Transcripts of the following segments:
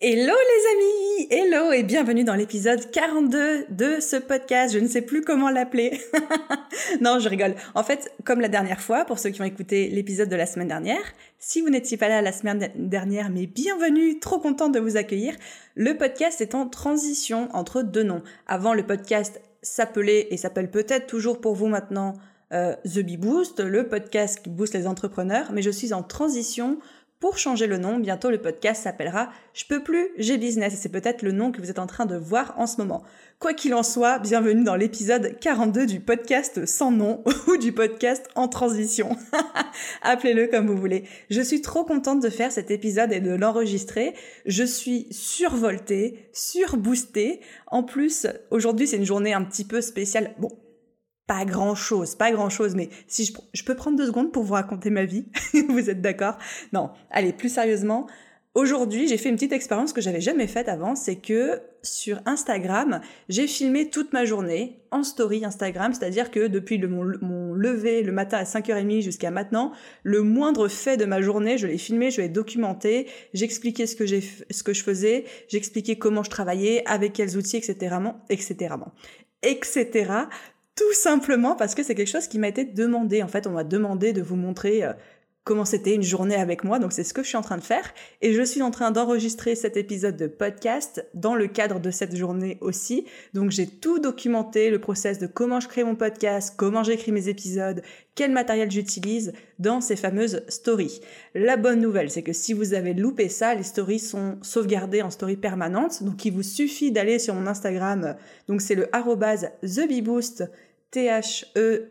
Hello les amis, hello et bienvenue dans l'épisode 42 de ce podcast. Je ne sais plus comment l'appeler. non, je rigole. En fait, comme la dernière fois, pour ceux qui ont écouté l'épisode de la semaine dernière, si vous n'étiez pas là la semaine dernière, mais bienvenue, trop contente de vous accueillir. Le podcast est en transition entre deux noms. Avant, le podcast s'appelait et s'appelle peut-être toujours pour vous maintenant euh, The Bee Boost, le podcast qui booste les entrepreneurs, mais je suis en transition pour changer le nom, bientôt le podcast s'appellera Je peux plus, j'ai business. C'est peut-être le nom que vous êtes en train de voir en ce moment. Quoi qu'il en soit, bienvenue dans l'épisode 42 du podcast sans nom ou du podcast en transition. Appelez-le comme vous voulez. Je suis trop contente de faire cet épisode et de l'enregistrer. Je suis survoltée, surboostée. En plus, aujourd'hui c'est une journée un petit peu spéciale. Bon, pas grand chose, pas grand chose, mais si je, peux prendre deux secondes pour vous raconter ma vie, vous êtes d'accord? Non, allez, plus sérieusement, aujourd'hui j'ai fait une petite expérience que j'avais jamais faite avant, c'est que sur Instagram, j'ai filmé toute ma journée en story Instagram, c'est-à-dire que depuis le, mon, lever le matin à 5h30 jusqu'à maintenant, le moindre fait de ma journée, je l'ai filmé, je l'ai documenté, j'expliquais ce que j'ai, ce que je faisais, j'expliquais comment je travaillais, avec quels outils, etc., etc., etc. Tout simplement parce que c'est quelque chose qui m'a été demandé. En fait, on m'a demandé de vous montrer euh, comment c'était une journée avec moi. Donc c'est ce que je suis en train de faire. Et je suis en train d'enregistrer cet épisode de podcast dans le cadre de cette journée aussi. Donc j'ai tout documenté, le process de comment je crée mon podcast, comment j'écris mes épisodes, quel matériel j'utilise dans ces fameuses stories. La bonne nouvelle, c'est que si vous avez loupé ça, les stories sont sauvegardées en story permanente. Donc il vous suffit d'aller sur mon Instagram. Donc c'est le arrobase TheBeBoost T-H-E-B-B-O-O-S-T.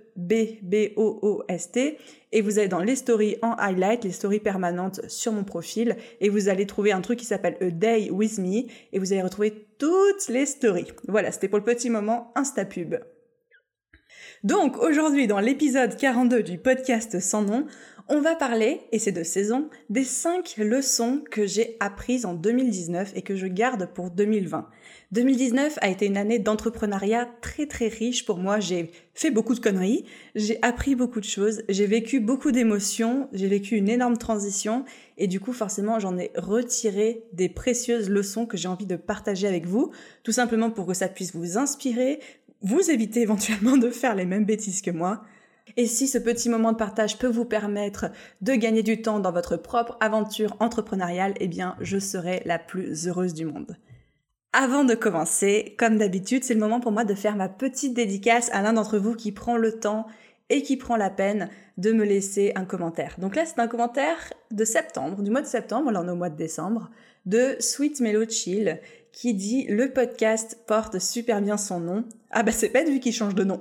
Et vous allez dans les stories en highlight, les stories permanentes sur mon profil. Et vous allez trouver un truc qui s'appelle A Day With Me. Et vous allez retrouver toutes les stories. Voilà, c'était pour le petit moment Instapub. Donc aujourd'hui, dans l'épisode 42 du podcast sans nom, on va parler, et c'est de saison, des 5 leçons que j'ai apprises en 2019 et que je garde pour 2020. 2019 a été une année d'entrepreneuriat très très riche pour moi. J'ai fait beaucoup de conneries, j'ai appris beaucoup de choses, j'ai vécu beaucoup d'émotions, j'ai vécu une énorme transition et du coup forcément j'en ai retiré des précieuses leçons que j'ai envie de partager avec vous, tout simplement pour que ça puisse vous inspirer, vous éviter éventuellement de faire les mêmes bêtises que moi. Et si ce petit moment de partage peut vous permettre de gagner du temps dans votre propre aventure entrepreneuriale, eh bien, je serai la plus heureuse du monde. Avant de commencer, comme d'habitude, c'est le moment pour moi de faire ma petite dédicace à l'un d'entre vous qui prend le temps et qui prend la peine de me laisser un commentaire. Donc là, c'est un commentaire de septembre, du mois de septembre, là on est au mois de décembre, de Sweet Mellow Chill, qui dit le podcast porte super bien son nom. Ah bah c'est pas vu qu'il change de nom.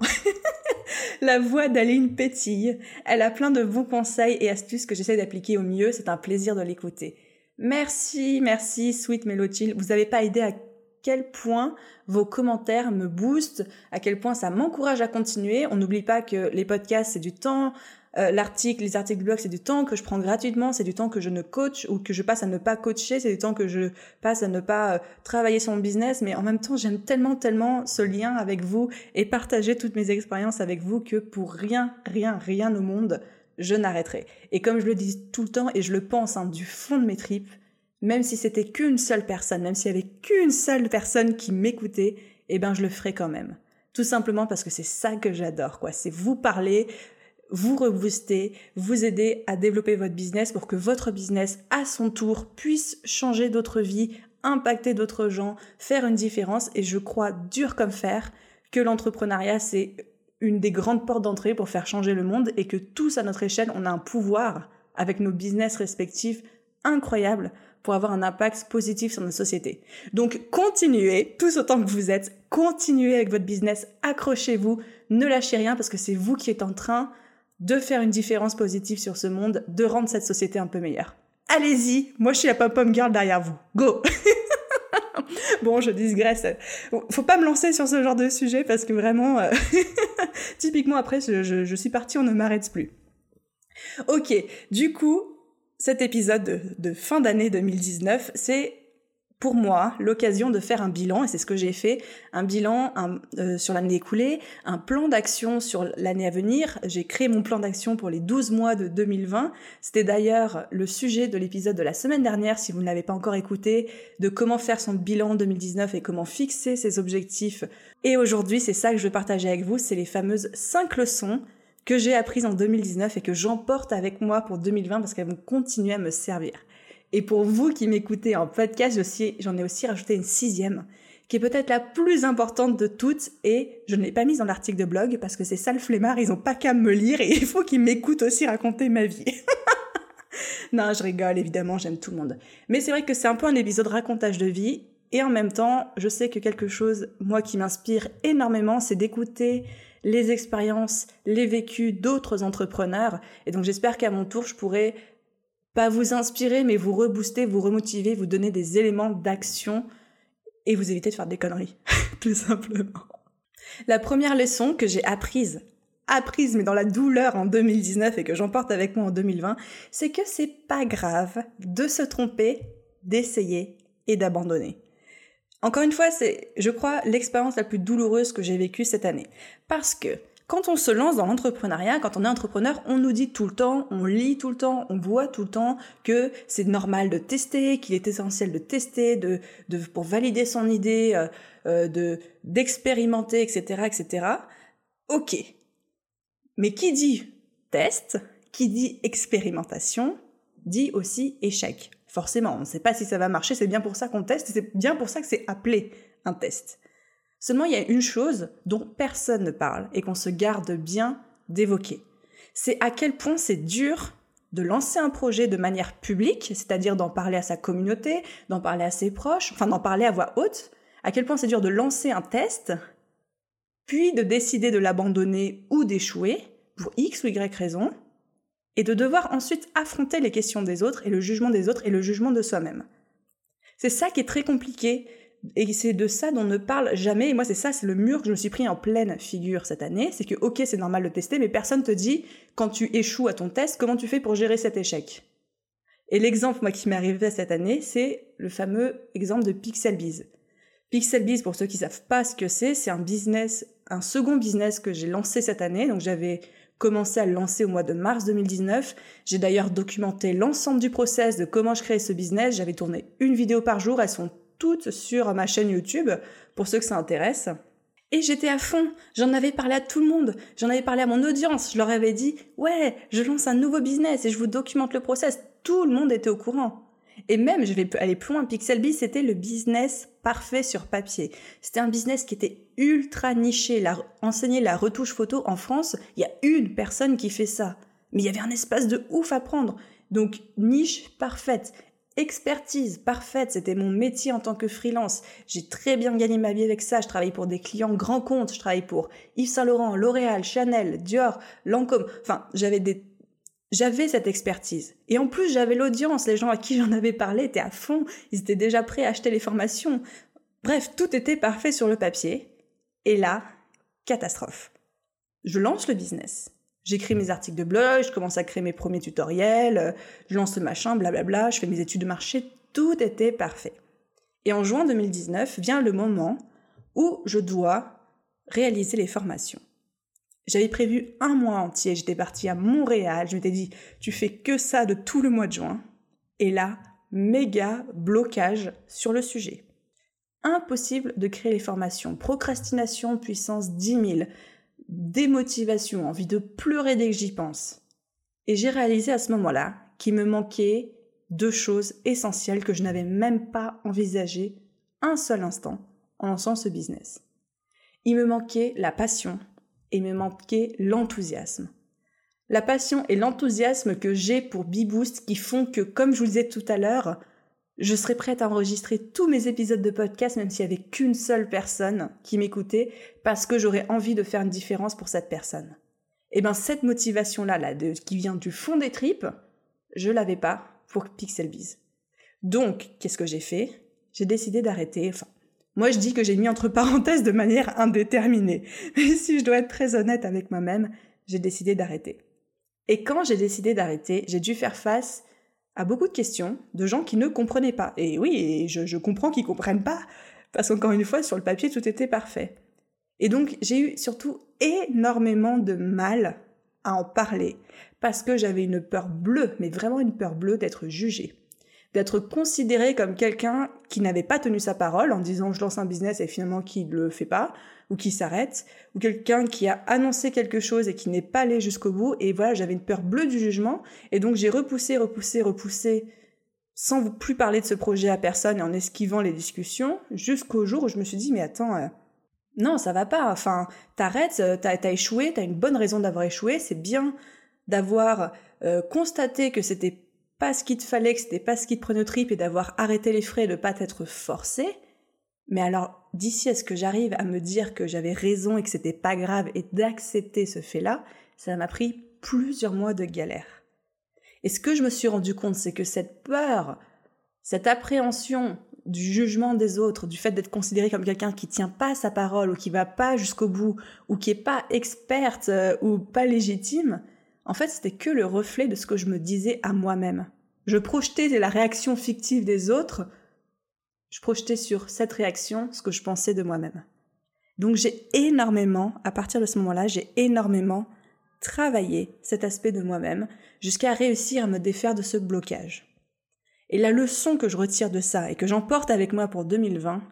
La voix d'Aline pétille. Elle a plein de bons conseils et astuces que j'essaie d'appliquer au mieux. C'est un plaisir de l'écouter. Merci, merci, Sweet Melody. Vous n'avez pas idée à quel point vos commentaires me boostent, à quel point ça m'encourage à continuer. On n'oublie pas que les podcasts, c'est du temps, euh, l'article, les articles de blog, c'est du temps que je prends gratuitement, c'est du temps que je ne coach ou que je passe à ne pas coacher, c'est du temps que je passe à ne pas euh, travailler sur mon business, mais en même temps, j'aime tellement, tellement ce lien avec vous et partager toutes mes expériences avec vous que pour rien, rien, rien au monde, je n'arrêterai. Et comme je le dis tout le temps et je le pense hein, du fond de mes tripes, même si c'était qu'une seule personne, même s'il y avait qu'une seule personne qui m'écoutait, eh ben je le ferai quand même. Tout simplement parce que c'est ça que j'adore, quoi. C'est vous parler, vous rebooster, vous aider à développer votre business pour que votre business, à son tour, puisse changer d'autres vies, impacter d'autres gens, faire une différence. Et je crois dur comme fer que l'entrepreneuriat, c'est une des grandes portes d'entrée pour faire changer le monde et que tous à notre échelle, on a un pouvoir avec nos business respectifs incroyable pour avoir un impact positif sur notre société. Donc continuez, tous autant que vous êtes, continuez avec votre business, accrochez-vous, ne lâchez rien parce que c'est vous qui êtes en train de faire une différence positive sur ce monde, de rendre cette société un peu meilleure. Allez-y, moi je suis la pom-pom girl derrière vous. Go Bon, je digresse. Faut pas me lancer sur ce genre de sujet parce que vraiment, euh, typiquement après, je, suis partie, on ne m'arrête plus. Ok, du coup, cet épisode de, fin d'année 2019, c'est pour moi l'occasion de faire un bilan, et c'est ce que j'ai fait, un bilan euh, sur l'année écoulée, un plan d'action sur l'année à venir. J'ai créé mon plan d'action pour les 12 mois de 2020. C'était d'ailleurs le sujet de l'épisode de la semaine dernière, si vous ne l'avez pas encore écouté, de comment faire son bilan 2019 et comment fixer ses objectifs. Et aujourd'hui, c'est ça que je veux partager avec vous, c'est les fameuses 5 leçons que j'ai apprises en 2019 et que j'emporte avec moi pour 2020 parce qu'elles vont continuer à me servir. Et pour vous qui m'écoutez en podcast, j'en ai aussi rajouté une sixième, qui est peut-être la plus importante de toutes, et je ne l'ai pas mise dans l'article de blog parce que c'est ça le flemmard, ils ont pas qu'à me lire et il faut qu'ils m'écoutent aussi raconter ma vie. non, je rigole, évidemment, j'aime tout le monde. Mais c'est vrai que c'est un peu un épisode racontage de vie, et en même temps, je sais que quelque chose, moi, qui m'inspire énormément, c'est d'écouter les expériences, les vécus d'autres entrepreneurs. Et donc j'espère qu'à mon tour, je pourrai pas vous inspirer, mais vous rebooster, vous remotiver, vous donner des éléments d'action et vous éviter de faire des conneries, tout simplement. La première leçon que j'ai apprise, apprise mais dans la douleur en 2019 et que j'emporte avec moi en 2020, c'est que c'est pas grave de se tromper, d'essayer et d'abandonner. Encore une fois, c'est, je crois, l'expérience la plus douloureuse que j'ai vécue cette année. Parce que quand on se lance dans l'entrepreneuriat, quand on est entrepreneur, on nous dit tout le temps, on lit tout le temps, on voit tout le temps que c'est normal de tester, qu'il est essentiel de tester, de, de pour valider son idée, euh, euh, de d'expérimenter, etc., etc. Ok. Mais qui dit test, qui dit expérimentation, dit aussi échec. Forcément, on ne sait pas si ça va marcher, c'est bien pour ça qu'on teste, c'est bien pour ça que c'est appelé un test. Seulement, il y a une chose dont personne ne parle et qu'on se garde bien d'évoquer. C'est à quel point c'est dur de lancer un projet de manière publique, c'est-à-dire d'en parler à sa communauté, d'en parler à ses proches, enfin d'en parler à voix haute, à quel point c'est dur de lancer un test, puis de décider de l'abandonner ou d'échouer, pour X ou Y raison, et de devoir ensuite affronter les questions des autres et le jugement des autres et le jugement de soi-même. C'est ça qui est très compliqué et c'est de ça dont on ne parle jamais. Et moi, c'est ça, c'est le mur que je me suis pris en pleine figure cette année. C'est que, ok, c'est normal de tester, mais personne te dit, quand tu échoues à ton test, comment tu fais pour gérer cet échec. Et l'exemple, moi, qui m'est arrivé cette année, c'est le fameux exemple de PixelBiz. PixelBiz, pour ceux qui savent pas ce que c'est, c'est un business, un second business que j'ai lancé cette année. Donc, j'avais commencé à le lancer au mois de mars 2019. J'ai d'ailleurs documenté l'ensemble du process de comment je créais ce business. J'avais tourné une vidéo par jour. Elles sont toutes sur ma chaîne YouTube pour ceux que ça intéresse. Et j'étais à fond, j'en avais parlé à tout le monde, j'en avais parlé à mon audience, je leur avais dit "Ouais, je lance un nouveau business et je vous documente le process." Tout le monde était au courant. Et même, je vais aller plus loin, Pixelbee, c'était le business parfait sur papier. C'était un business qui était ultra niché. La, enseigner la retouche photo en France, il y a une personne qui fait ça. Mais il y avait un espace de ouf à prendre. Donc, niche parfaite expertise parfaite, c'était mon métier en tant que freelance. J'ai très bien gagné ma vie avec ça. Je travaille pour des clients grands comptes, je travaille pour Yves Saint Laurent, L'Oréal, Chanel, Dior, Lancôme. Enfin, j'avais des j'avais cette expertise. Et en plus, j'avais l'audience. Les gens à qui j'en avais parlé étaient à fond. Ils étaient déjà prêts à acheter les formations. Bref, tout était parfait sur le papier. Et là, catastrophe. Je lance le business. J'écris mes articles de blog, je commence à créer mes premiers tutoriels, je lance le machin, blablabla, je fais mes études de marché, tout était parfait. Et en juin 2019 vient le moment où je dois réaliser les formations. J'avais prévu un mois entier, j'étais partie à Montréal, je m'étais dit, tu fais que ça de tout le mois de juin. Et là, méga blocage sur le sujet. Impossible de créer les formations. Procrastination puissance 10 000 démotivation, envie de pleurer dès que j'y pense. Et j'ai réalisé à ce moment-là qu'il me manquait deux choses essentielles que je n'avais même pas envisagées un seul instant en lançant ce business. Il me manquait la passion et me manquait l'enthousiasme. La passion et l'enthousiasme que j'ai pour Beboost qui font que, comme je vous le disais tout à l'heure, je serais prête à enregistrer tous mes épisodes de podcast même s'il y avait qu'une seule personne qui m'écoutait parce que j'aurais envie de faire une différence pour cette personne. Et eh bien cette motivation là, qui vient du fond des tripes, je l'avais pas pour Pixelbiz. Donc qu'est-ce que j'ai fait? J'ai décidé d'arrêter. Moi je dis que j'ai mis entre parenthèses de manière indéterminée. Mais si je dois être très honnête avec moi-même, j'ai décidé d'arrêter. Et quand j'ai décidé d'arrêter, j'ai dû faire face à beaucoup de questions de gens qui ne comprenaient pas. Et oui, je, comprends qu'ils comprennent pas, parce qu'encore une fois, sur le papier, tout était parfait. Et donc, j'ai eu surtout énormément de mal à en parler, parce que j'avais une peur bleue, mais vraiment une peur bleue d'être jugée d'être considéré comme quelqu'un qui n'avait pas tenu sa parole en disant je lance un business et finalement qui ne le fait pas ou qui s'arrête ou quelqu'un qui a annoncé quelque chose et qui n'est pas allé jusqu'au bout. Et voilà j'avais une peur bleue du jugement. Et donc j'ai repoussé repoussé repoussé sans plus parler de ce projet à personne et en esquivant les discussions jusqu'au jour où je me suis dit mais attends euh, non ça va pas. Enfin t'arrêtes euh, t'as as échoué t'as une bonne raison d'avoir échoué. C'est bien d'avoir euh, constaté que c'était pas ce qu'il te fallait, que c'était pas ce qui te prenait au trip et d'avoir arrêté les frais et de pas t'être forcé. Mais alors, d'ici à ce que j'arrive à me dire que j'avais raison et que c'était pas grave et d'accepter ce fait-là, ça m'a pris plusieurs mois de galère. Et ce que je me suis rendu compte, c'est que cette peur, cette appréhension du jugement des autres, du fait d'être considéré comme quelqu'un qui tient pas sa parole ou qui va pas jusqu'au bout ou qui est pas experte euh, ou pas légitime, en fait, c'était que le reflet de ce que je me disais à moi-même. Je projetais la réaction fictive des autres, je projetais sur cette réaction ce que je pensais de moi-même. Donc j'ai énormément, à partir de ce moment-là, j'ai énormément travaillé cet aspect de moi-même jusqu'à réussir à me défaire de ce blocage. Et la leçon que je retire de ça et que j'emporte avec moi pour 2020,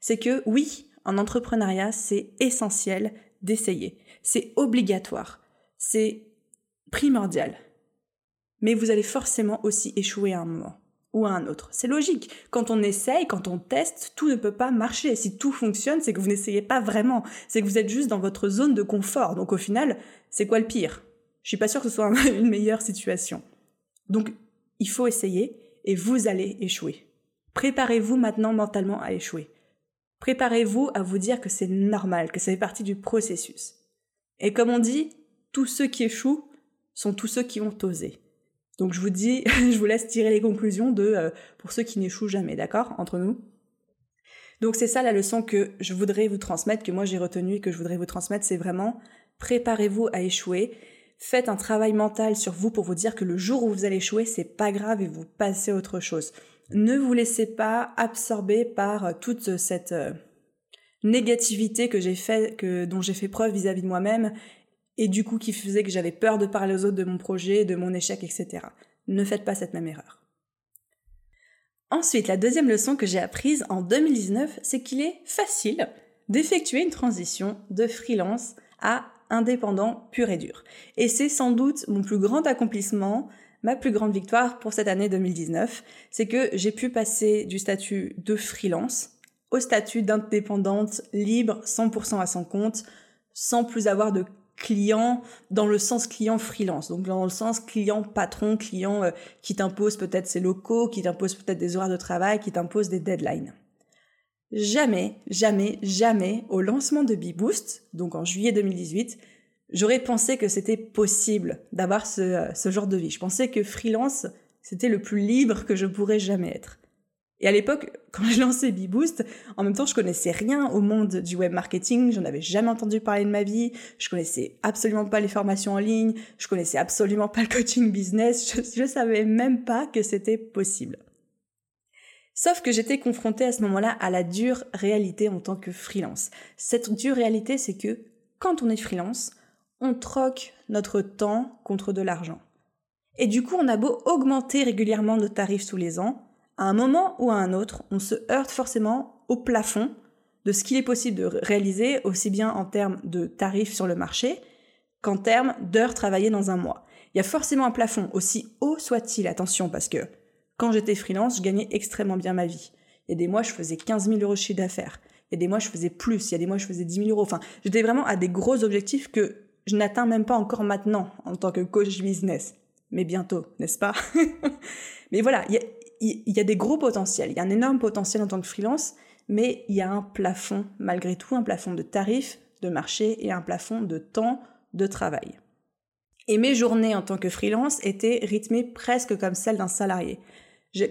c'est que oui, en entrepreneuriat, c'est essentiel d'essayer. C'est obligatoire. C'est primordial. Mais vous allez forcément aussi échouer à un moment ou à un autre. C'est logique. Quand on essaye, quand on teste, tout ne peut pas marcher. Si tout fonctionne, c'est que vous n'essayez pas vraiment. C'est que vous êtes juste dans votre zone de confort. Donc au final, c'est quoi le pire? Je suis pas sûre que ce soit une meilleure situation. Donc il faut essayer et vous allez échouer. Préparez-vous maintenant mentalement à échouer. Préparez-vous à vous dire que c'est normal, que ça fait partie du processus. Et comme on dit, tous ceux qui échouent sont tous ceux qui ont osé. Donc je vous dis, je vous laisse tirer les conclusions de euh, pour ceux qui n'échouent jamais, d'accord, entre nous? Donc c'est ça la leçon que je voudrais vous transmettre, que moi j'ai retenu et que je voudrais vous transmettre, c'est vraiment préparez-vous à échouer. Faites un travail mental sur vous pour vous dire que le jour où vous allez échouer, c'est pas grave et vous passez à autre chose. Ne vous laissez pas absorber par euh, toute cette euh, négativité que j'ai fait, que, dont j'ai fait preuve vis-à-vis de moi-même et du coup qui faisait que j'avais peur de parler aux autres de mon projet, de mon échec, etc. Ne faites pas cette même erreur. Ensuite, la deuxième leçon que j'ai apprise en 2019, c'est qu'il est facile d'effectuer une transition de freelance à indépendant pur et dur. Et c'est sans doute mon plus grand accomplissement, ma plus grande victoire pour cette année 2019, c'est que j'ai pu passer du statut de freelance au statut d'indépendante libre 100% à son compte, sans plus avoir de client dans le sens client freelance, donc dans le sens client patron, client euh, qui t'impose peut-être ses locaux, qui t'impose peut-être des horaires de travail, qui t'impose des deadlines. Jamais, jamais, jamais au lancement de BeBoost, donc en juillet 2018, j'aurais pensé que c'était possible d'avoir ce, euh, ce genre de vie. Je pensais que freelance, c'était le plus libre que je pourrais jamais être. Et à l'époque, quand j'ai lancé BeBoost, en même temps, je connaissais rien au monde du web marketing, j'en avais jamais entendu parler de ma vie, je connaissais absolument pas les formations en ligne, je connaissais absolument pas le coaching business, je, je savais même pas que c'était possible. Sauf que j'étais confrontée à ce moment-là à la dure réalité en tant que freelance. Cette dure réalité, c'est que quand on est freelance, on troque notre temps contre de l'argent. Et du coup, on a beau augmenter régulièrement nos tarifs tous les ans, à un moment ou à un autre, on se heurte forcément au plafond de ce qu'il est possible de réaliser, aussi bien en termes de tarifs sur le marché qu'en termes d'heures travaillées dans un mois. Il y a forcément un plafond, aussi haut soit-il, attention, parce que quand j'étais freelance, je gagnais extrêmement bien ma vie. Il y a des mois, je faisais 15 000 euros de chiffre d'affaires. Il y a des mois, je faisais plus. Il y a des mois, je faisais 10 000 euros. Enfin, j'étais vraiment à des gros objectifs que je n'atteins même pas encore maintenant en tant que coach business. Mais bientôt, n'est-ce pas? Mais voilà, il y a des gros potentiels, il y a un énorme potentiel en tant que freelance, mais il y a un plafond malgré tout, un plafond de tarifs, de marché et un plafond de temps de travail. Et mes journées en tant que freelance étaient rythmées presque comme celles d'un salarié.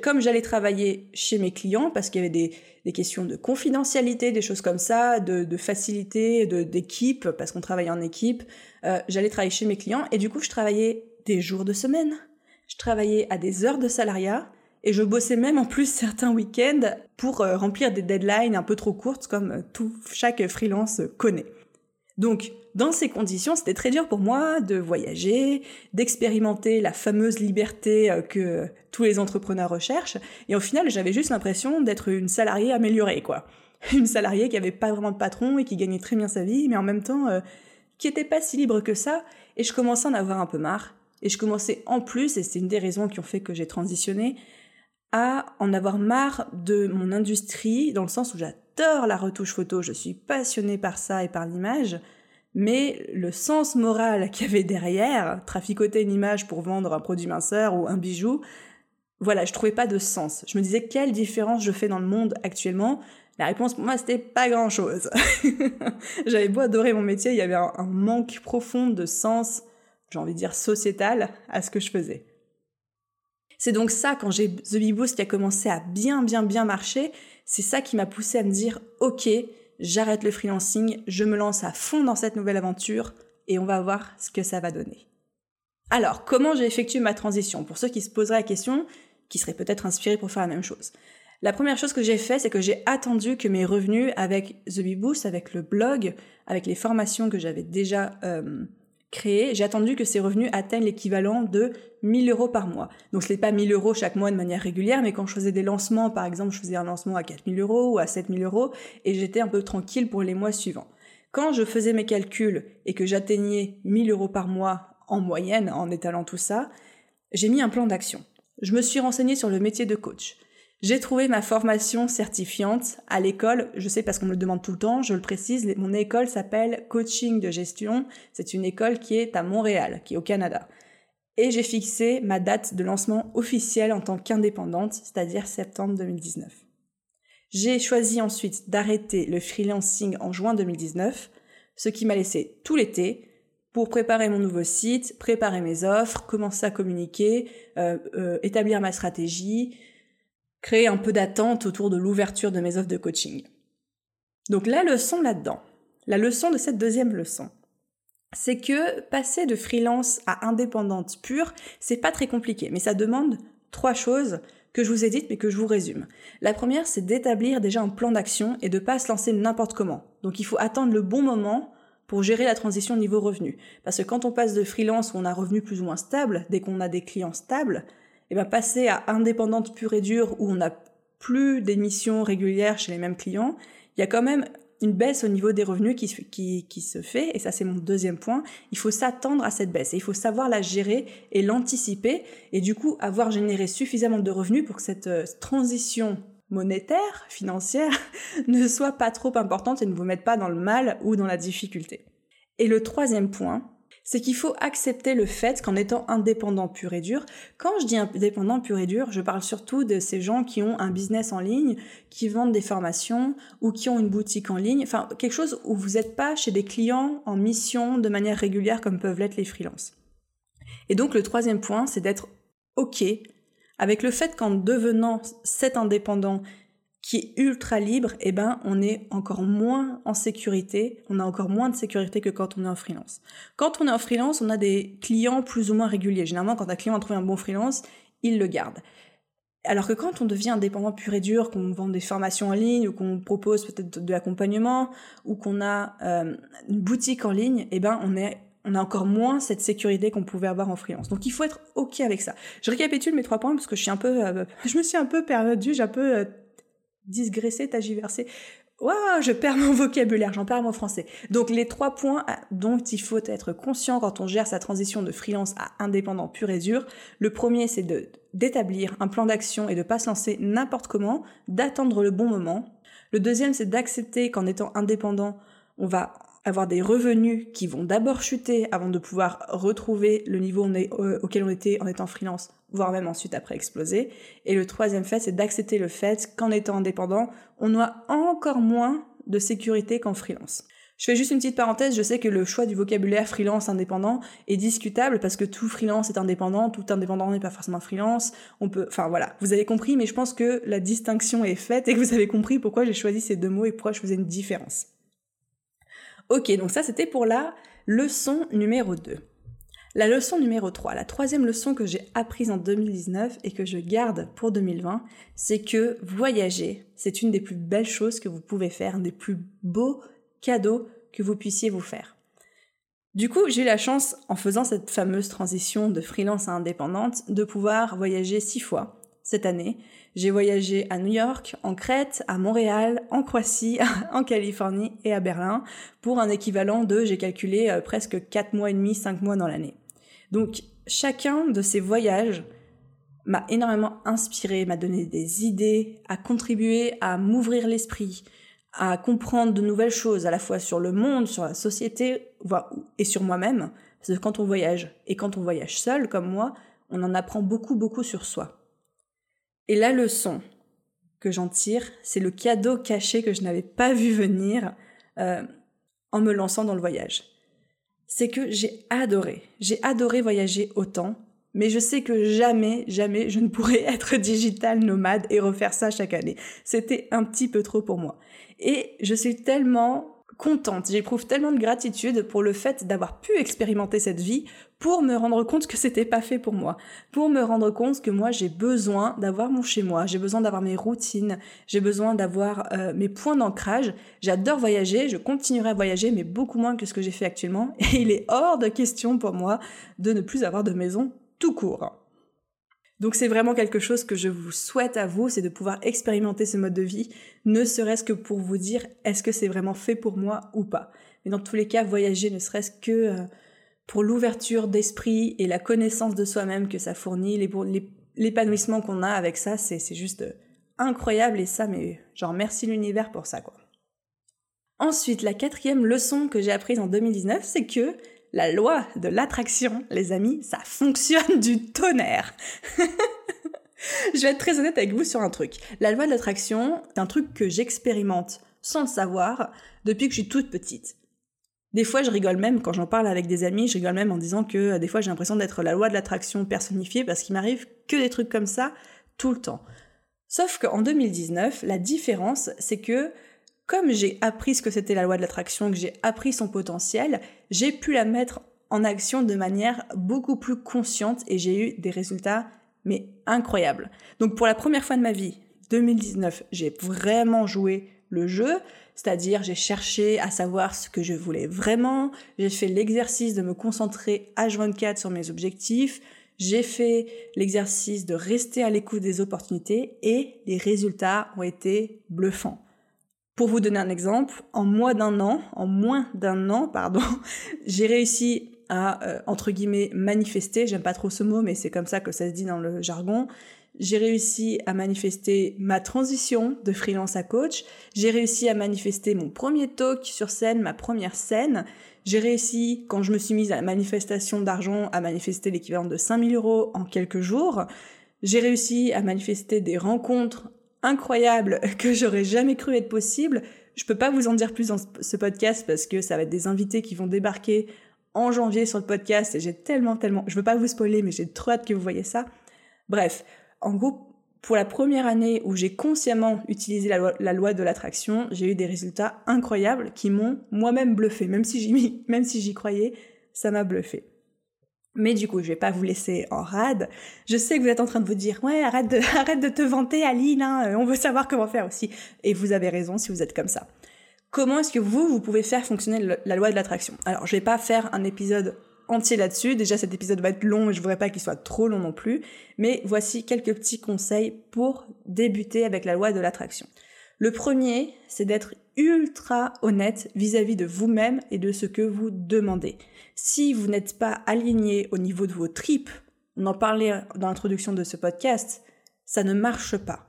Comme j'allais travailler chez mes clients, parce qu'il y avait des, questions de confidentialité, des choses comme ça, de, facilité, d'équipe, parce qu'on travaillait en équipe, euh, j'allais travailler chez mes clients, et du coup je travaillais des jours de semaine, je travaillais à des heures de salariat et je bossais même en plus certains week-ends pour euh, remplir des deadlines un peu trop courtes comme euh, tout chaque freelance connaît. Donc, dans ces conditions, c'était très dur pour moi de voyager, d'expérimenter la fameuse liberté euh, que tous les entrepreneurs recherchent. Et au final, j'avais juste l'impression d'être une salariée améliorée, quoi. Une salariée qui avait pas vraiment de patron et qui gagnait très bien sa vie, mais en même temps, qui était pas si libre que ça. Et je commençais à en avoir un peu marre. Et je commençais en plus, et c'est une des raisons qui ont fait que j'ai transitionné, à en avoir marre de mon industrie, dans le sens où j'adore la retouche photo, je suis passionnée par ça et par l'image, mais le sens moral qu'il y avait derrière, traficoter une image pour vendre un produit minceur ou un bijou, voilà, je trouvais pas de sens. Je me disais quelle différence je fais dans le monde actuellement? La réponse pour moi c'était pas grand chose. J'avais beau adorer mon métier, il y avait un, manque profond de sens j'ai envie de dire sociétal à ce que je faisais. C'est donc ça, quand j'ai The Bee Boost qui a commencé à bien, bien, bien marcher, c'est ça qui m'a poussé à me dire, ok, j'arrête le freelancing, je me lance à fond dans cette nouvelle aventure et on va voir ce que ça va donner. Alors, comment j'ai effectué ma transition? Pour ceux qui se poseraient la question, qui seraient peut-être inspirés pour faire la même chose. La première chose que j'ai fait, c'est que j'ai attendu que mes revenus avec The Bee Boost, avec le blog, avec les formations que j'avais déjà euh, créé, j'ai attendu que ces revenus atteignent l'équivalent de 1000 euros par mois. Donc ce n'est pas 1000 euros chaque mois de manière régulière, mais quand je faisais des lancements, par exemple, je faisais un lancement à 4000 euros ou à 7000 euros, et j'étais un peu tranquille pour les mois suivants. Quand je faisais mes calculs et que j'atteignais 1000 euros par mois en moyenne, en étalant tout ça, j'ai mis un plan d'action. Je me suis renseignée sur le métier de coach. J'ai trouvé ma formation certifiante à l'école, je sais parce qu'on me le demande tout le temps, je le précise, mon école s'appelle Coaching de gestion, c'est une école qui est à Montréal, qui est au Canada. Et j'ai fixé ma date de lancement officielle en tant qu'indépendante, c'est-à-dire septembre 2019. J'ai choisi ensuite d'arrêter le freelancing en juin 2019, ce qui m'a laissé tout l'été pour préparer mon nouveau site, préparer mes offres, commencer à communiquer, euh, euh, établir ma stratégie, créer un peu d'attente autour de l'ouverture de mes offres de coaching. Donc la leçon là-dedans, la leçon de cette deuxième leçon, c'est que passer de freelance à indépendante pure, c'est pas très compliqué, mais ça demande trois choses que je vous ai dites mais que je vous résume. La première, c'est d'établir déjà un plan d'action et de pas se lancer n'importe comment. Donc il faut attendre le bon moment pour gérer la transition niveau revenu. Parce que quand on passe de freelance où on a revenu plus ou moins stable, dès qu'on a des clients stables, et ben passer à indépendante pure et dure où on n'a plus d'émissions régulières chez les mêmes clients, il y a quand même une baisse au niveau des revenus qui, se fait, et ça c'est mon deuxième point, il faut s'attendre à cette baisse, et il faut savoir la gérer et l'anticiper, et du coup avoir généré suffisamment de revenus pour que cette euh, transition monétaire, financière, ne soit pas trop importante et ne vous mette pas dans le mal ou dans la difficulté. Et le troisième point, c'est qu'il faut accepter le fait qu'en étant indépendant pur et dur, quand je dis indépendant pur et dur, je parle surtout de ces gens qui ont un business en ligne, qui vendent des formations ou qui ont une boutique en ligne, enfin quelque chose où vous n'êtes pas chez des clients en mission de manière régulière comme peuvent l'être les freelances. Et donc le troisième point, c'est d'être OK avec le fait qu'en devenant cet indépendant qui est ultra libre, eh ben, on est encore moins en sécurité, on a encore moins de sécurité que quand on est en freelance. Quand on est en freelance, on a des clients plus ou moins réguliers. Généralement, quand un client a trouvé un bon freelance, il le garde. Alors que quand on devient indépendant pur et dur, qu'on vend des formations en ligne ou qu'on propose peut-être de l'accompagnement ou qu'on a euh, une boutique en ligne, eh ben on est on a encore moins cette sécurité qu'on pouvait avoir en freelance. Donc il faut être ok avec ça. Je récapitule mes trois points parce que je suis un peu, euh, je me suis un peu perdue, j'ai un peu euh, Disgraisser, tagiverser. Waouh, je perds mon vocabulaire, j'en perds mon français. Donc les trois points dont il faut être conscient quand on gère sa transition de freelance à indépendant pur et dur. Le premier, c'est d'établir un plan d'action et de pas se lancer n'importe comment, d'attendre le bon moment. Le deuxième, c'est d'accepter qu'en étant indépendant, on va avoir des revenus qui vont d'abord chuter avant de pouvoir retrouver le niveau euh, auquel on était en étant freelance, voire même ensuite après exploser. Et le troisième fait, c'est d'accepter le fait qu'en étant indépendant, on a encore moins de sécurité qu'en freelance. Je fais juste une petite parenthèse, je sais que le choix du vocabulaire freelance indépendant est discutable parce que tout freelance est indépendant, tout indépendant n'est pas forcément freelance. On peut, enfin voilà, vous avez compris, mais je pense que la distinction est faite et que vous avez compris pourquoi j'ai choisi ces deux mots et pourquoi je faisais une différence. Ok, donc ça c'était pour la leçon numéro 2. La leçon numéro 3, la troisième leçon que j'ai apprise en 2019 et que je garde pour 2020, c'est que voyager, c'est une des plus belles choses que vous pouvez faire, un des plus beaux cadeaux que vous puissiez vous faire. Du coup, j'ai eu la chance, en faisant cette fameuse transition de freelance à indépendante, de pouvoir voyager six fois cette année. J'ai voyagé à New York, en Crète, à Montréal, en Croatie, en Californie et à Berlin pour un équivalent de, j'ai calculé, euh, presque quatre mois et demi, cinq mois dans l'année. Donc chacun de ces voyages m'a énormément inspiré, m'a donné des idées, a contribué à m'ouvrir l'esprit, à comprendre de nouvelles choses, à la fois sur le monde, sur la société et sur moi-même. Parce que quand on voyage, et quand on voyage seul comme moi, on en apprend beaucoup, beaucoup sur soi. Et la leçon que j'en tire, c'est le cadeau caché que je n'avais pas vu venir euh, en me lançant dans le voyage c'est que j'ai adoré. J'ai adoré voyager autant, mais je sais que jamais, jamais je ne pourrais être digital nomade et refaire ça chaque année. C'était un petit peu trop pour moi. Et je suis tellement contente, j'éprouve tellement de gratitude pour le fait d'avoir pu expérimenter cette vie pour me rendre compte que c'était pas fait pour moi, pour me rendre compte que moi j'ai besoin d'avoir mon chez moi, j'ai besoin d'avoir mes routines, j'ai besoin d'avoir euh, mes points d'ancrage. J'adore voyager, je continuerai à voyager mais beaucoup moins que ce que j'ai fait actuellement et il est hors de question pour moi de ne plus avoir de maison tout court. Donc c'est vraiment quelque chose que je vous souhaite à vous, c'est de pouvoir expérimenter ce mode de vie, ne serait-ce que pour vous dire est-ce que c'est vraiment fait pour moi ou pas? Mais dans tous les cas, voyager ne serait-ce que euh, pour l'ouverture d'esprit et la connaissance de soi-même que ça fournit, l'épanouissement qu'on a avec ça, c'est juste euh, incroyable et ça, mais genre merci l'univers pour ça quoi. Ensuite, la quatrième leçon que j'ai apprise en 2019, c'est que la loi de l'attraction, les amis, ça fonctionne du tonnerre. je vais être très honnête avec vous sur un truc. La loi de l'attraction, c'est un truc que j'expérimente sans le savoir depuis que je suis toute petite. Des fois, je rigole même quand j'en parle avec des amis, je rigole même en disant que euh, des fois j'ai l'impression d'être la loi de l'attraction personnifiée parce qu'il m'arrive que des trucs comme ça tout le temps. Sauf qu'en 2019, la différence, c'est que comme j'ai appris ce que c'était la loi de l'attraction, que j'ai appris son potentiel, j'ai pu la mettre en action de manière beaucoup plus consciente et j'ai eu des résultats mais incroyables. Donc pour la première fois de ma vie, 2019, j'ai vraiment joué le jeu, c'est-à-dire j'ai cherché à savoir ce que je voulais vraiment, j'ai fait l'exercice de me concentrer H24 sur mes objectifs, j'ai fait l'exercice de rester à l'écoute des opportunités et les résultats ont été bluffants. Pour vous donner un exemple, en moins d'un an, en moins d'un an, pardon, j'ai réussi à, euh, entre guillemets, manifester, j'aime pas trop ce mot, mais c'est comme ça que ça se dit dans le jargon, j'ai réussi à manifester ma transition de freelance à coach, j'ai réussi à manifester mon premier talk sur scène, ma première scène, j'ai réussi, quand je me suis mise à la manifestation d'argent, à manifester l'équivalent de 5000 euros en quelques jours, j'ai réussi à manifester des rencontres incroyable que j'aurais jamais cru être possible. Je peux pas vous en dire plus dans ce podcast parce que ça va être des invités qui vont débarquer en janvier sur le podcast et j'ai tellement, tellement, je veux pas vous spoiler, mais j'ai trop hâte que vous voyez ça. Bref, en gros, pour la première année où j'ai consciemment utilisé la loi, de l'attraction, j'ai eu des résultats incroyables qui m'ont moi-même bluffé. Même si j'y, même si j'y croyais, ça m'a bluffé. Mais du coup, je vais pas vous laisser en rade. Je sais que vous êtes en train de vous dire, ouais, arrête de, arrête de te vanter, Aline, hein, euh, on veut savoir comment faire aussi. Et vous avez raison si vous êtes comme ça. Comment est-ce que vous, vous pouvez faire fonctionner la loi de l'attraction? Alors, je vais pas faire un épisode entier là-dessus. Déjà, cet épisode va être long et je voudrais pas qu'il soit trop long non plus. Mais voici quelques petits conseils pour débuter avec la loi de l'attraction. Le premier, c'est d'être ultra honnête vis-à-vis de vous-même et de ce que vous demandez. Si vous n'êtes pas aligné au niveau de vos tripes, on en parlait dans l'introduction de ce podcast, ça ne marche pas.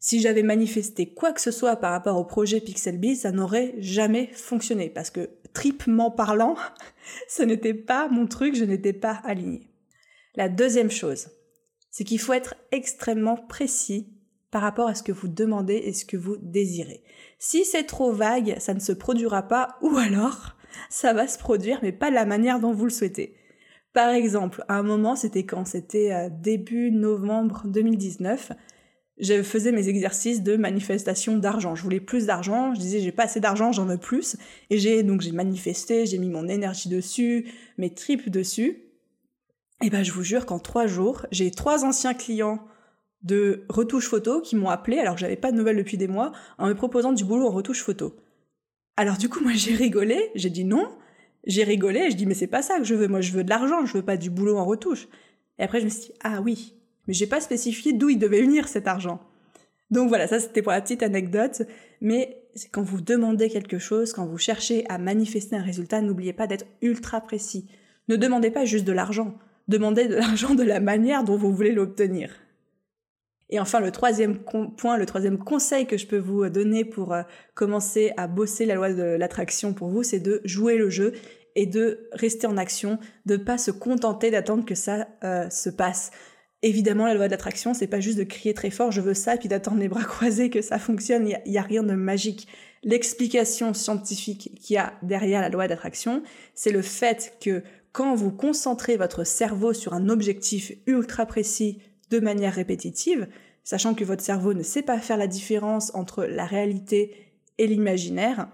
Si j'avais manifesté quoi que ce soit par rapport au projet Pixelbee, ça n'aurait jamais fonctionné parce que tripement parlant, ce n'était pas mon truc, je n'étais pas aligné. La deuxième chose, c'est qu'il faut être extrêmement précis par rapport à ce que vous demandez et ce que vous désirez. Si c'est trop vague, ça ne se produira pas, ou alors ça va se produire, mais pas de la manière dont vous le souhaitez. Par exemple, à un moment, c'était quand? C'était euh, début novembre 2019. Je faisais mes exercices de manifestation d'argent. Je voulais plus d'argent. Je disais j'ai pas assez d'argent, j'en veux plus. Et j'ai donc j'ai manifesté, j'ai mis mon énergie dessus, mes tripes dessus. Et ben je vous jure qu'en trois jours, j'ai trois anciens clients de retouche photo qui m'ont appelé alors que j'avais pas de nouvelles depuis des mois en me proposant du boulot en retouche photo. Alors du coup moi j'ai rigolé, j'ai dit non, j'ai rigolé et je dis mais c'est pas ça que je veux, moi je veux de l'argent, je veux pas du boulot en retouche. Et après je me suis dit ah oui, mais j'ai pas spécifié d'où il devait venir cet argent. Donc voilà, ça c'était pour la petite anecdote, mais quand vous demandez quelque chose, quand vous cherchez à manifester un résultat, n'oubliez pas d'être ultra précis. Ne demandez pas juste de l'argent, demandez de l'argent de la manière dont vous voulez l'obtenir. Et enfin, le troisième point, le troisième conseil que je peux vous donner pour euh, commencer à bosser la loi de l'attraction pour vous, c'est de jouer le jeu et de rester en action, de ne pas se contenter d'attendre que ça euh, se passe. Évidemment, la loi de l'attraction, c'est pas juste de crier très fort, je veux ça, puis d'attendre les bras croisés que ça fonctionne. Il y, a rien de magique. L'explication scientifique qu'il y a derrière la loi d'attraction, c'est le fait que quand vous concentrez votre cerveau sur un objectif ultra précis de manière répétitive, sachant que votre cerveau ne sait pas faire la différence entre la réalité et l'imaginaire,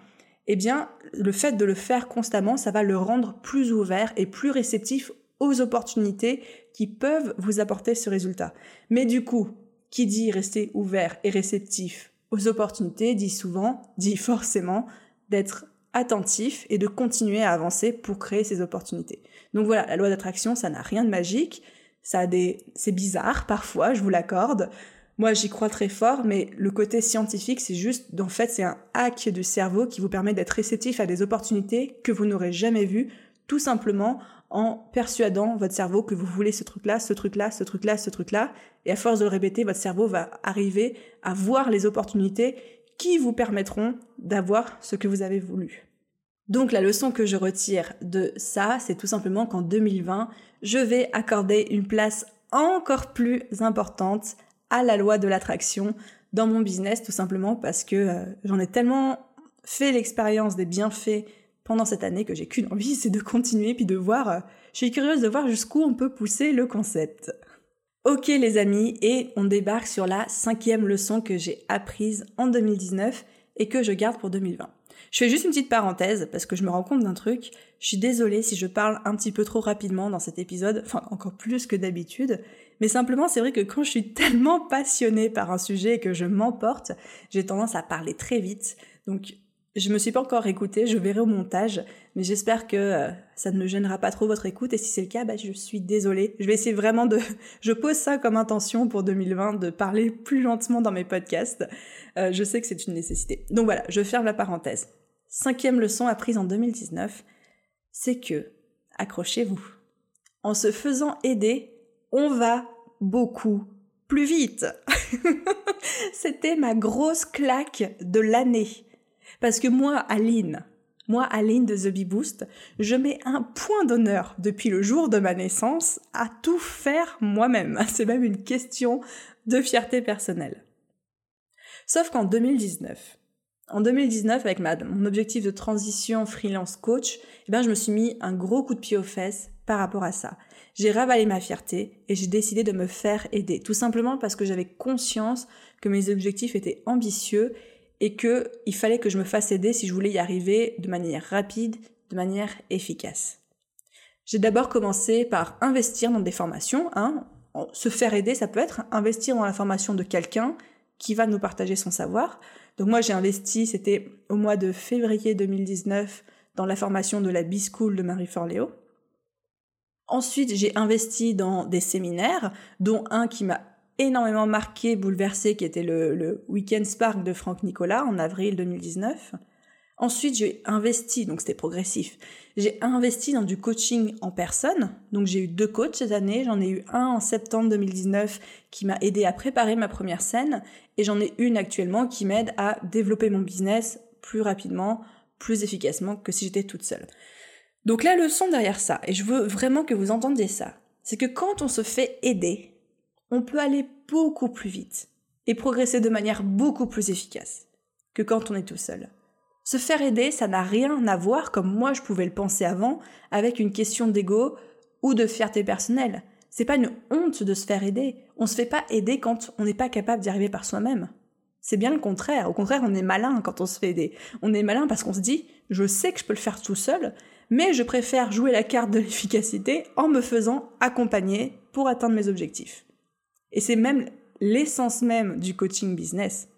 eh bien, le fait de le faire constamment, ça va le rendre plus ouvert et plus réceptif aux opportunités qui peuvent vous apporter ce résultat. Mais du coup, qui dit rester ouvert et réceptif aux opportunités dit souvent, dit forcément d'être attentif et de continuer à avancer pour créer ces opportunités. Donc voilà, la loi d'attraction, ça n'a rien de magique, ça a des c'est bizarre parfois, je vous l'accorde. Moi, j'y crois très fort, mais le côté scientifique, c'est juste, en fait, c'est un hack du cerveau qui vous permet d'être réceptif à des opportunités que vous n'aurez jamais vues, tout simplement en persuadant votre cerveau que vous voulez ce truc-là, ce truc-là, ce truc-là, ce truc-là. Et à force de le répéter, votre cerveau va arriver à voir les opportunités qui vous permettront d'avoir ce que vous avez voulu. Donc la leçon que je retire de ça, c'est tout simplement qu'en 2020, je vais accorder une place encore plus importante à la loi de l'attraction dans mon business, tout simplement parce que euh, j'en ai tellement fait l'expérience des bienfaits pendant cette année que j'ai qu'une envie, c'est de continuer puis de voir. Euh, je suis curieuse de voir jusqu'où on peut pousser le concept. Ok les amis, et on débarque sur la cinquième leçon que j'ai apprise en 2019 et que je garde pour 2020. Je fais juste une petite parenthèse parce que je me rends compte d'un truc. Je suis désolée si je parle un petit peu trop rapidement dans cet épisode, enfin encore plus que d'habitude. Mais simplement, c'est vrai que quand je suis tellement passionnée par un sujet et que je m'emporte, j'ai tendance à parler très vite. Donc je me suis pas encore écoutée, je verrai au montage, mais j'espère que euh, ça ne me gênera pas trop votre écoute. Et si c'est le cas, bah, je suis désolée. Je vais essayer vraiment de, je pose ça comme intention pour 2020 de parler plus lentement dans mes podcasts. Euh, je sais que c'est une nécessité. Donc voilà, je ferme la parenthèse. Cinquième leçon apprise en 2019, c'est que, accrochez-vous, en se faisant aider, on va beaucoup plus vite. C'était ma grosse claque de l'année. Parce que moi, Aline, moi, Aline de The Bee Boost, je mets un point d'honneur depuis le jour de ma naissance à tout faire moi-même. C'est même une question de fierté personnelle. Sauf qu'en 2019, en 2019, avec mon objectif de transition freelance coach, eh ben, je me suis mis un gros coup de pied aux fesses par rapport à ça. J'ai ravalé ma fierté et j'ai décidé de me faire aider, tout simplement parce que j'avais conscience que mes objectifs étaient ambitieux et que il fallait que je me fasse aider si je voulais y arriver de manière rapide, de manière efficace. J'ai d'abord commencé par investir dans des formations. Hein. Se faire aider, ça peut être investir dans la formation de quelqu'un qui va nous partager son savoir. Donc moi j'ai investi, c'était au mois de février 2019, dans la formation de la B-School de Marie Forleo. Ensuite j'ai investi dans des séminaires, dont un qui m'a énormément marqué, bouleversé, qui était le, le Weekend Spark de Franck Nicolas en avril 2019. Ensuite, j'ai investi, donc c'était progressif, j'ai investi dans du coaching en personne. Donc j'ai eu deux coachs cette année. J'en ai eu un en septembre 2019 qui m'a aidé à préparer ma première scène et j'en ai une actuellement qui m'aide à développer mon business plus rapidement, plus efficacement que si j'étais toute seule. Donc la leçon derrière ça, et je veux vraiment que vous entendiez ça, c'est que quand on se fait aider, on peut aller beaucoup plus vite et progresser de manière beaucoup plus efficace que quand on est tout seul. Se faire aider, ça n'a rien à voir, comme moi je pouvais le penser avant, avec une question d'ego ou de fierté personnelle. C'est pas une honte de se faire aider. On se fait pas aider quand on n'est pas capable d'y arriver par soi-même. C'est bien le contraire. Au contraire, on est malin quand on se fait aider. On est malin parce qu'on se dit, je sais que je peux le faire tout seul, mais je préfère jouer la carte de l'efficacité en me faisant accompagner pour atteindre mes objectifs. Et c'est même l'essence même du coaching business.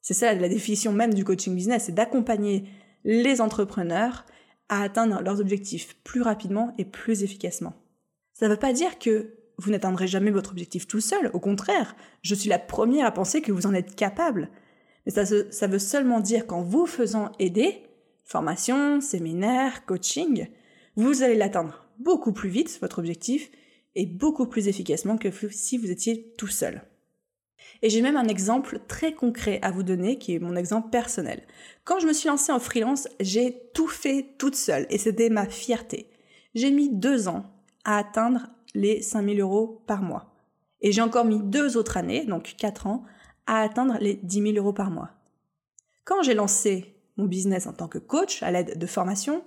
C'est ça la définition même du coaching business, c'est d'accompagner les entrepreneurs à atteindre leurs objectifs plus rapidement et plus efficacement. Ça ne veut pas dire que vous n'atteindrez jamais votre objectif tout seul, au contraire, je suis la première à penser que vous en êtes capable. Mais ça, veut seulement dire qu'en vous faisant aider, formation, séminaire, coaching, vous allez l'atteindre beaucoup plus vite, votre objectif, beaucoup plus efficacement que si vous étiez tout seul. Et j'ai même un exemple très concret à vous donner qui est mon exemple personnel. Quand je me suis lancée en freelance, j'ai tout fait toute seule et c'était ma fierté. J'ai mis deux ans à atteindre les 5000 euros par mois. Et j'ai encore mis deux autres années, donc quatre ans, à atteindre les 10 000 euros par mois. Quand j'ai lancé mon business en tant que coach à l'aide de formations,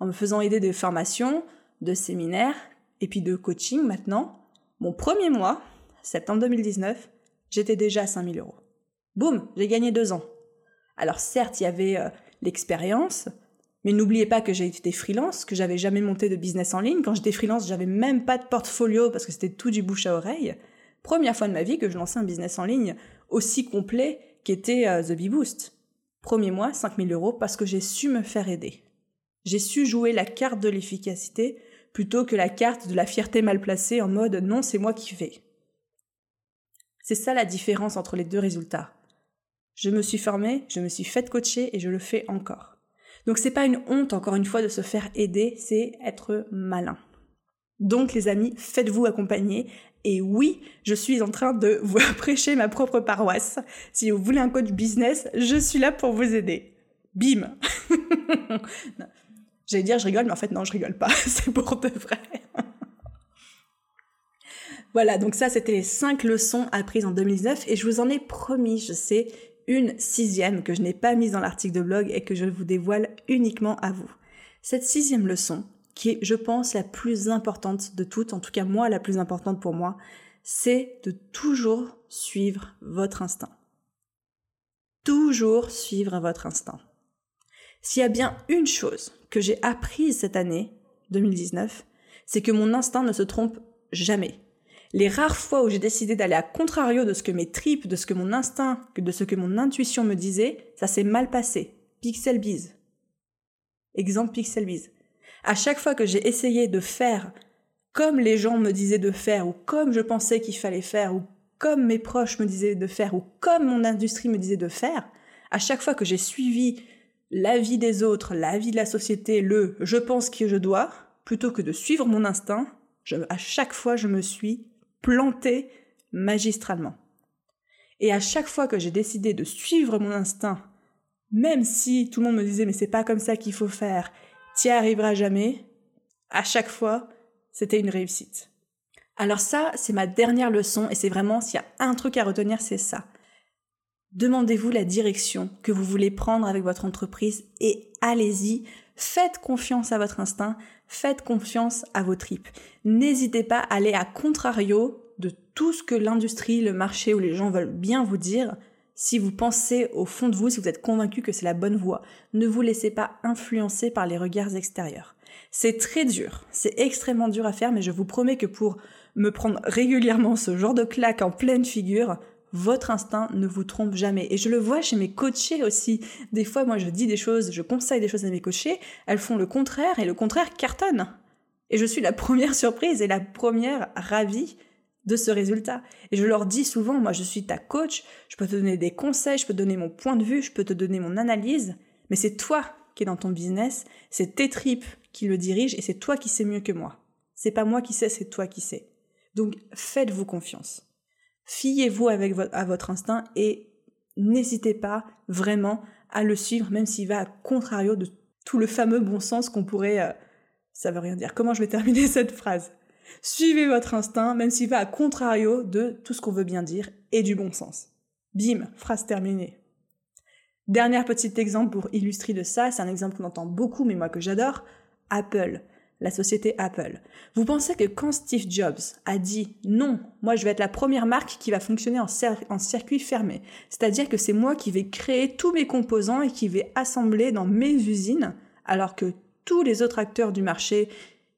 en me faisant aider de formations, de séminaires et puis de coaching maintenant, mon premier mois, septembre 2019, j'étais déjà à 5000 euros. Boum, j'ai gagné deux ans. Alors certes, il y avait euh, l'expérience, mais n'oubliez pas que j'ai été freelance, que j'avais jamais monté de business en ligne. Quand j'étais freelance, j'avais même pas de portfolio parce que c'était tout du bouche à oreille. Première fois de ma vie que je lançais un business en ligne aussi complet qu'était euh, The Bee Boost. Premier mois, 5000 euros parce que j'ai su me faire aider. J'ai su jouer la carte de l'efficacité plutôt que la carte de la fierté mal placée en mode non, c'est moi qui fais. C'est ça la différence entre les deux résultats. Je me suis formée, je me suis fait coacher et je le fais encore. Donc c'est pas une honte encore une fois de se faire aider, c'est être malin. Donc les amis, faites-vous accompagner. Et oui, je suis en train de vous prêcher ma propre paroisse. Si vous voulez un coach business, je suis là pour vous aider. Bim Dire je rigole, mais en fait non, je rigole pas. c'est pour de vrai. Voilà, donc ça, c'était les cinq leçons apprises en 2019 et je vous en ai promis, je sais, une sixième que je n'ai pas mise dans l'article de blog et que je vous dévoile uniquement à vous. Cette sixième leçon, qui est, je pense, la plus importante de toutes, en tout cas moi, la plus importante pour moi, c'est de toujours suivre votre instinct. Toujours suivre votre instinct. S'il y a bien une chose que j'ai apprise cette année, 2019, c'est que mon instinct ne se trompe jamais les rares fois où j'ai décidé d'aller à contrario de ce que mes tripes, de ce que mon instinct, de ce que mon intuition me disait, ça s'est mal passé. Pixel bise. Exemple pixel bise. À chaque fois que j'ai essayé de faire comme les gens me disaient de faire, ou comme je pensais qu'il fallait faire, ou comme mes proches me disaient de faire, ou comme mon industrie me disait de faire, à chaque fois que j'ai suivi l'avis des autres, l'avis de la société, le je pense que je dois, plutôt que de suivre mon instinct, à chaque fois je me suis planté magistralement. Et à chaque fois que j'ai décidé de suivre mon instinct, même si tout le monde me disait mais c'est pas comme ça qu'il faut faire, t'y arriveras jamais, à chaque fois, c'était une réussite. Alors ça, c'est ma dernière leçon et c'est vraiment s'il y a un truc à retenir, c'est ça. Demandez-vous la direction que vous voulez prendre avec votre entreprise et allez-y. Faites confiance à votre instinct, faites confiance à vos tripes. N'hésitez pas à aller à contrario de tout ce que l'industrie, le marché ou les gens veulent bien vous dire. Si vous pensez au fond de vous, si vous êtes convaincu que c'est la bonne voie, ne vous laissez pas influencer par les regards extérieurs. C'est très dur, c'est extrêmement dur à faire, mais je vous promets que pour me prendre régulièrement ce genre de claque en pleine figure, votre instinct ne vous trompe jamais. Et je le vois chez mes coachés aussi. Des fois, moi, je dis des choses, je conseille des choses à mes coachés, elles font le contraire et le contraire cartonne. Et je suis la première surprise et la première ravie de ce résultat. Et je leur dis souvent, moi, je suis ta coach, je peux te donner des conseils, je peux te donner mon point de vue, je peux te donner mon analyse, mais c'est toi qui es dans ton business, c'est tes tripes qui le dirigent et c'est toi qui sais mieux que moi. C'est pas moi qui sais, c'est toi qui sais. Donc, faites-vous confiance. Fiez-vous avec à votre instinct et n'hésitez pas vraiment à le suivre, même s'il va à contrario de tout le fameux bon sens qu'on pourrait... Euh, ça veut rien dire. Comment je vais terminer cette phrase? Suivez votre instinct, même s'il va à contrario de tout ce qu'on veut bien dire et du bon sens. Bim, phrase terminée. Dernier petit exemple pour illustrer de ça, c'est un exemple qu'on entend beaucoup, mais moi que j'adore, Apple la société Apple. Vous pensez que quand Steve Jobs a dit non, moi je vais être la première marque qui va fonctionner en, circuit fermé, c'est-à-dire que c'est moi qui vais créer tous mes composants et qui vais assembler dans mes usines, alors que tous les autres acteurs du marché,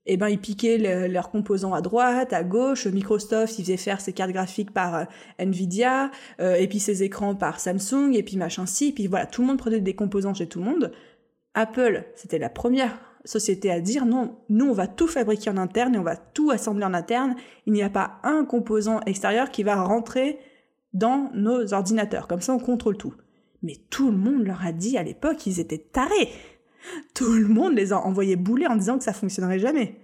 eh ben, ils piquaient leurs composants à droite, à gauche. Microsoft, ils faisaient faire ses cartes graphiques par euh, Nvidia, euh, et puis ses écrans par Samsung, et puis machin ci, et puis voilà, tout le monde prenait des composants chez tout le monde. Apple, c'était la première société à dire non, nous on va tout fabriquer en interne et on va tout assembler en interne. Il n'y a pas un composant extérieur qui va rentrer dans nos ordinateurs. Comme ça, on contrôle tout. Mais tout le monde leur a dit à l'époque qu'ils étaient tarés. Tout le monde les a envoyés bouler en disant que ça fonctionnerait jamais.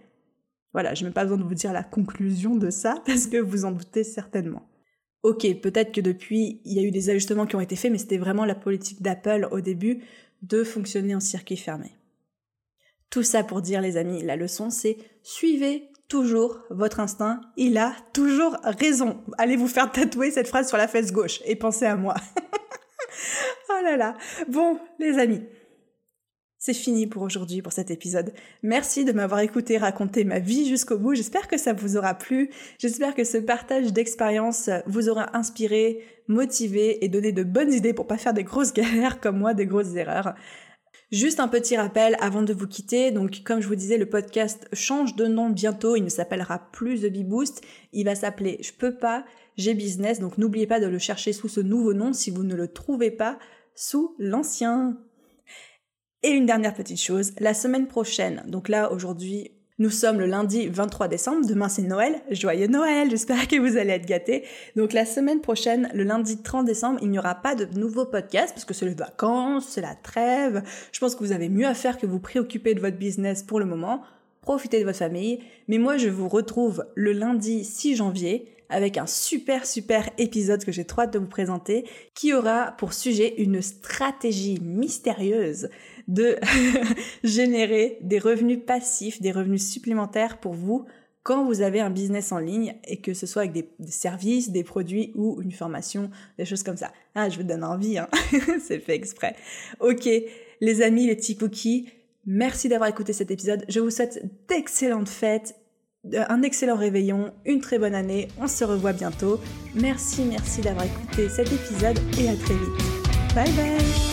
Voilà, je n'ai pas besoin de vous dire la conclusion de ça parce que vous en doutez certainement. Ok, peut-être que depuis, il y a eu des ajustements qui ont été faits, mais c'était vraiment la politique d'Apple au début de fonctionner en circuit fermé. Tout ça pour dire, les amis, la leçon, c'est suivez toujours votre instinct. Il a toujours raison. Allez vous faire tatouer cette phrase sur la fesse gauche et pensez à moi. oh là là. Bon, les amis, c'est fini pour aujourd'hui, pour cet épisode. Merci de m'avoir écouté raconter ma vie jusqu'au bout. J'espère que ça vous aura plu. J'espère que ce partage d'expérience vous aura inspiré, motivé et donné de bonnes idées pour pas faire des grosses galères comme moi, des grosses erreurs. Juste un petit rappel avant de vous quitter. Donc, comme je vous disais, le podcast change de nom bientôt. Il ne s'appellera plus The Bee Boost. Il va s'appeler Je peux pas, j'ai business. Donc, n'oubliez pas de le chercher sous ce nouveau nom si vous ne le trouvez pas sous l'ancien. Et une dernière petite chose, la semaine prochaine, donc là aujourd'hui, nous sommes le lundi 23 décembre, demain c'est Noël, joyeux Noël, j'espère que vous allez être gâtés. Donc la semaine prochaine, le lundi 30 décembre, il n'y aura pas de nouveau podcast parce que c'est les vacances, c'est la trêve. Je pense que vous avez mieux à faire que vous préoccuper de votre business pour le moment. Profitez de votre famille. Mais moi, je vous retrouve le lundi 6 janvier avec un super super épisode que j'ai trop hâte de vous présenter qui aura pour sujet une stratégie mystérieuse de générer des revenus passifs, des revenus supplémentaires pour vous quand vous avez un business en ligne et que ce soit avec des, services, des produits ou une formation, des choses comme ça. Ah, je vous donne envie, hein. c'est fait exprès. Ok, les amis, les petits cookies, merci d'avoir écouté cet épisode. Je vous souhaite d'excellentes fêtes, un excellent réveillon, une très bonne année. On se revoit bientôt. Merci, merci d'avoir écouté cet épisode et à très vite. Bye bye